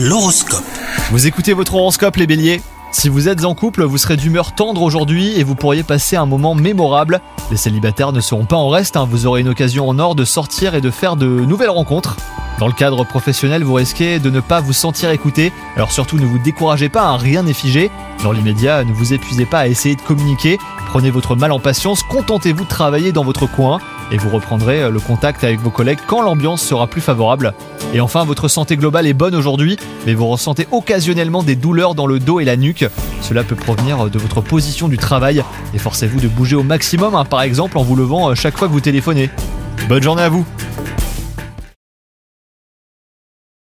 L'horoscope. Vous écoutez votre horoscope les béliers? Si vous êtes en couple, vous serez d'humeur tendre aujourd'hui et vous pourriez passer un moment mémorable. Les célibataires ne seront pas en reste, hein. vous aurez une occasion en or de sortir et de faire de nouvelles rencontres. Dans le cadre professionnel, vous risquez de ne pas vous sentir écouté, alors surtout ne vous découragez pas, hein, rien n'est figé. Dans l'immédiat, ne vous épuisez pas à essayer de communiquer, prenez votre mal en patience, contentez-vous de travailler dans votre coin et vous reprendrez euh, le contact avec vos collègues quand l'ambiance sera plus favorable. Et enfin, votre santé globale est bonne aujourd'hui, mais vous ressentez occasionnellement des douleurs dans le dos et la nuque. Cela peut provenir de votre position du travail. Efforcez-vous de bouger au maximum, hein, par exemple en vous levant euh, chaque fois que vous téléphonez. Bonne journée à vous